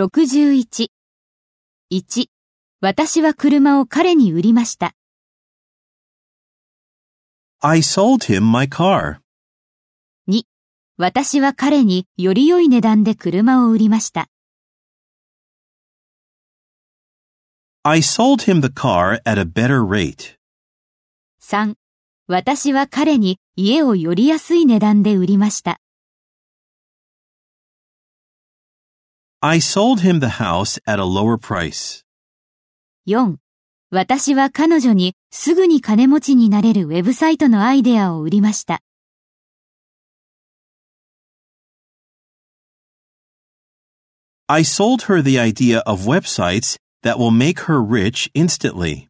61。1. 私は車を彼に売りました。I sold him my car. 私は彼により良い値段で車を売りました。I sold him the car at a better rate. 3. 私は彼に家をより安い値段で売りました。I sold him the house at a lower price. 4. 私は彼女にすぐに金持ちになれるウェブサイトのアイデアを売りました。 I sold her the idea of websites that will make her rich instantly.